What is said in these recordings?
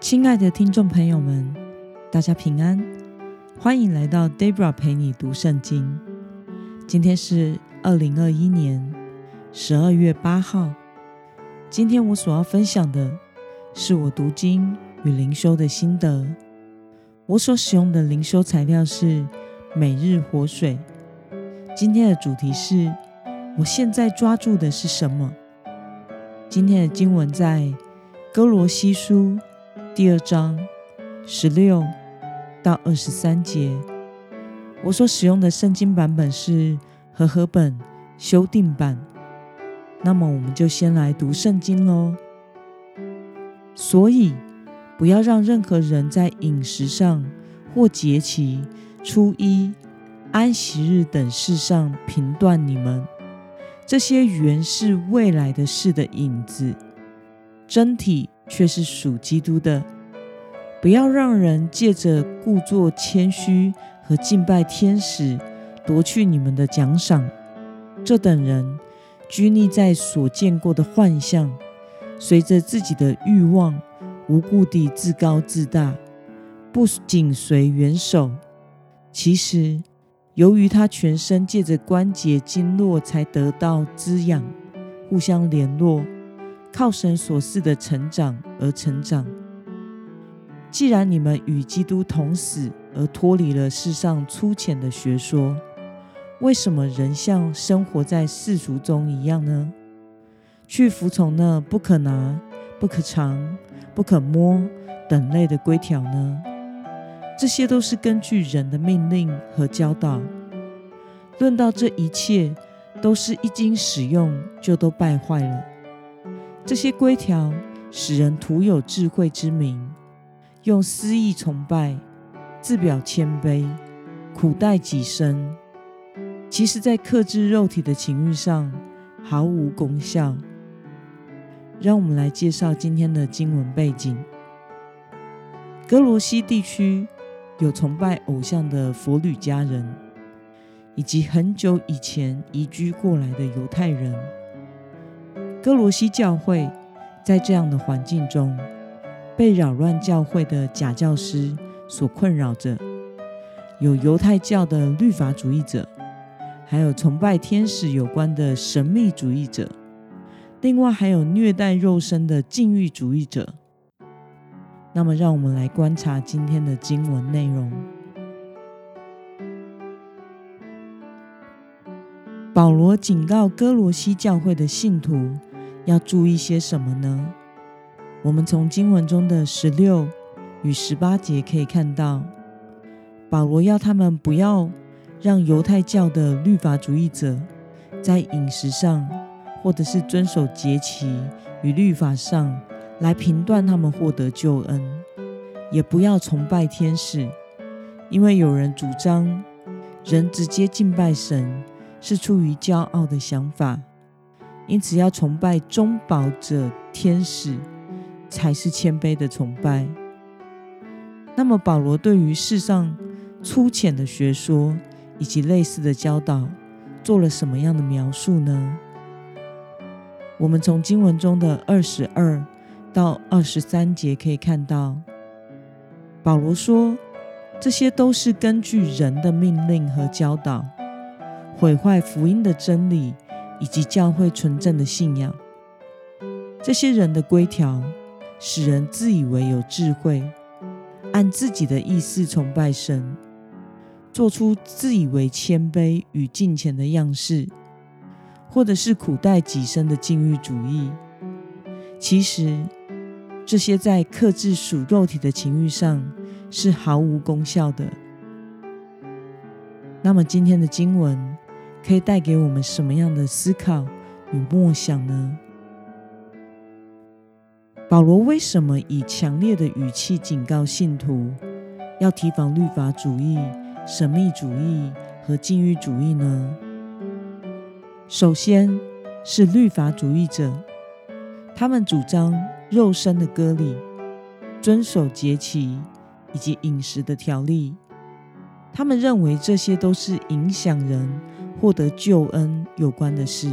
亲爱的听众朋友们，大家平安，欢迎来到 Debra 陪你读圣经。今天是二零二一年十二月八号。今天我所要分享的是我读经与灵修的心得。我所使用的灵修材料是每日活水。今天的主题是：我现在抓住的是什么？今天的经文在哥罗西书。第二章十六到二十三节，我所使用的圣经版本是和合本修订版。那么，我们就先来读圣经喽。所以，不要让任何人在饮食上或节期、初一、安息日等事上评断你们，这些原是未来的事的影子，真体。却是属基督的，不要让人借着故作谦虚和敬拜天使夺去你们的奖赏。这等人拘泥在所见过的幻象，随着自己的欲望，无故地自高自大，不紧随元首。其实，由于他全身借着关节经络才得到滋养，互相联络。靠神所赐的成长而成长。既然你们与基督同死，而脱离了世上粗浅的学说，为什么仍像生活在世俗中一样呢？去服从那不可拿、不可尝、不可摸等类的规条呢？这些都是根据人的命令和教导。论到这一切，都是一经使用就都败坏了。这些规条使人徒有智慧之名，用私意崇拜，自表谦卑，苦待己身。其实，在克制肉体的情欲上毫无功效。让我们来介绍今天的经文背景：格罗西地区有崇拜偶像的佛吕家人，以及很久以前移居过来的犹太人。歌罗西教会在这样的环境中，被扰乱教会的假教师所困扰着。有犹太教的律法主义者，还有崇拜天使有关的神秘主义者，另外还有虐待肉身的禁欲主义者。那么，让我们来观察今天的经文内容。保罗警告哥罗西教会的信徒。要注意些什么呢？我们从经文中的十六与十八节可以看到，保罗要他们不要让犹太教的律法主义者在饮食上，或者是遵守节期与律法上来评断他们获得救恩，也不要崇拜天使，因为有人主张人直接敬拜神是出于骄傲的想法。因此，要崇拜中保者天使，才是谦卑的崇拜。那么，保罗对于世上粗浅的学说以及类似的教导，做了什么样的描述呢？我们从经文中的二十二到二十三节可以看到，保罗说，这些都是根据人的命令和教导，毁坏福音的真理。以及教会纯正的信仰，这些人的规条使人自以为有智慧，按自己的意思崇拜神，做出自以为谦卑与敬虔的样式，或者是苦待己身的禁欲主义。其实，这些在克制属肉体的情欲上是毫无功效的。那么，今天的经文。可以带给我们什么样的思考与梦想呢？保罗为什么以强烈的语气警告信徒，要提防律法主义、神秘主义和禁欲主义呢？首先是律法主义者，他们主张肉身的割礼、遵守节期以及饮食的条例，他们认为这些都是影响人。获得救恩有关的事，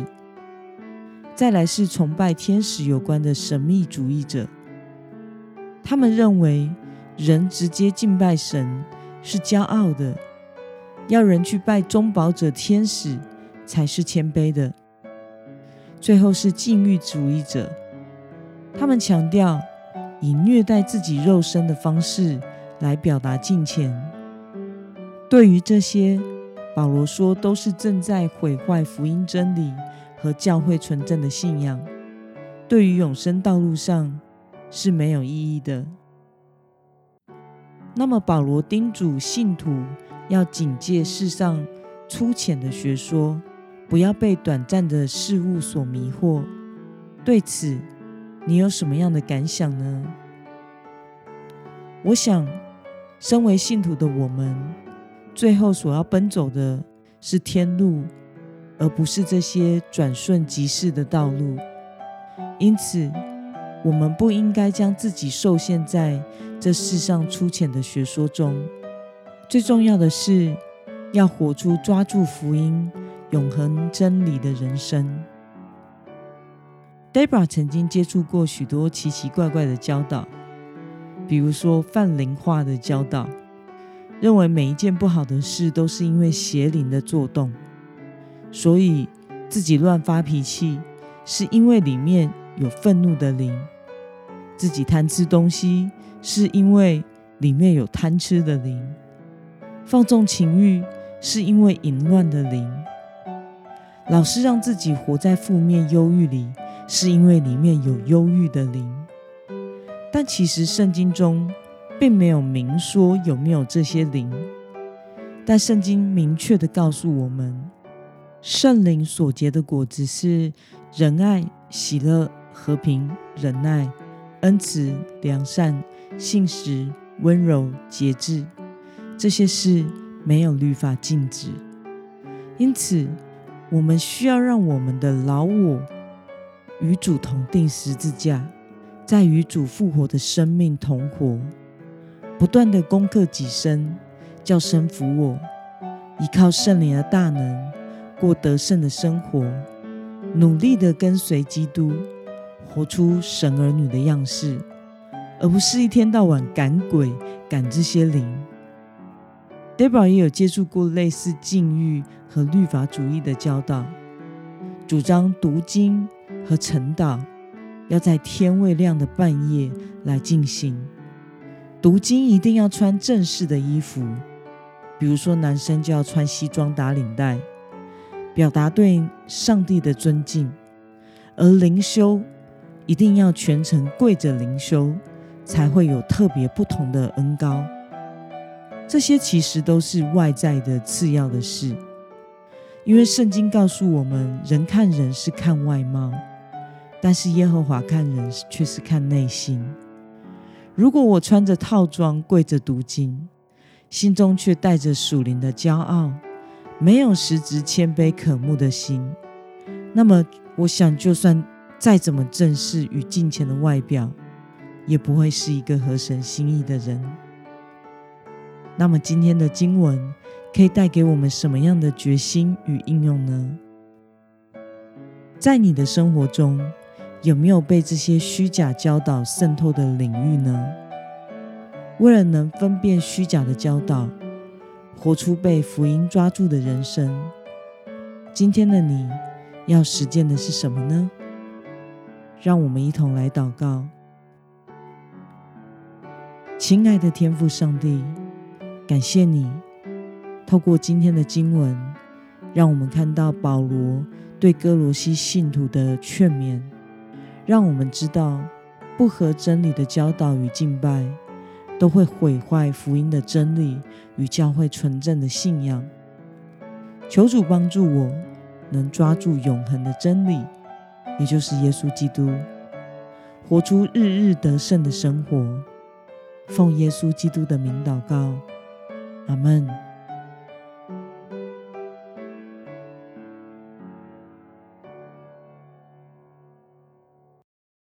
再来是崇拜天使有关的神秘主义者，他们认为人直接敬拜神是骄傲的，要人去拜中保者天使才是谦卑的。最后是禁欲主义者，他们强调以虐待自己肉身的方式来表达敬虔。对于这些，保罗说都是正在毁坏福音真理和教会纯正的信仰，对于永生道路上是没有意义的。那么，保罗叮嘱信徒要警戒世上粗浅的学说，不要被短暂的事物所迷惑。对此，你有什么样的感想呢？我想，身为信徒的我们。最后所要奔走的是天路，而不是这些转瞬即逝的道路。因此，我们不应该将自己受限在这世上粗浅的学说中。最重要的是，要活出抓住福音、永恒真理的人生。Debra 曾经接触过许多奇奇怪怪的教导，比如说泛灵化的教导。认为每一件不好的事都是因为邪灵的作动，所以自己乱发脾气是因为里面有愤怒的灵；自己贪吃东西是因为里面有贪吃的灵；放纵情欲是因为淫乱的灵；老是让自己活在负面忧郁里，是因为里面有忧郁的灵。但其实圣经中，并没有明说有没有这些灵，但圣经明确的告诉我们，圣灵所结的果子是仁爱、喜乐、和平、忍耐、恩慈、良善、信实、温柔、节制。这些事没有律法禁止，因此我们需要让我们的老我与主同钉十字架，在与主复活的生命同活。不断的攻克己身，叫身服我，依靠圣灵的大能，过得胜的生活，努力的跟随基督，活出神儿女的样式，而不是一天到晚赶鬼、赶这些灵。Debra 也有接触过类似禁欲和律法主义的教导，主张读经和晨祷要在天未亮的半夜来进行。读经一定要穿正式的衣服，比如说男生就要穿西装打领带，表达对上帝的尊敬；而灵修一定要全程跪着灵修，才会有特别不同的恩膏。这些其实都是外在的次要的事，因为圣经告诉我们，人看人是看外貌，但是耶和华看人却是看内心。如果我穿着套装跪着读经，心中却带着属灵的骄傲，没有实质谦卑渴慕的心，那么我想，就算再怎么正式与敬虔的外表，也不会是一个合神心意的人。那么今天的经文可以带给我们什么样的决心与应用呢？在你的生活中，有没有被这些虚假教导渗透的领域呢？为了能分辨虚假的教导，活出被福音抓住的人生，今天的你要实践的是什么呢？让我们一同来祷告。亲爱的天父上帝，感谢你透过今天的经文，让我们看到保罗对哥罗西信徒的劝勉。让我们知道，不合真理的教导与敬拜，都会毁坏福音的真理与教会纯正的信仰。求主帮助我，能抓住永恒的真理，也就是耶稣基督，活出日日得胜的生活。奉耶稣基督的名祷告，阿门。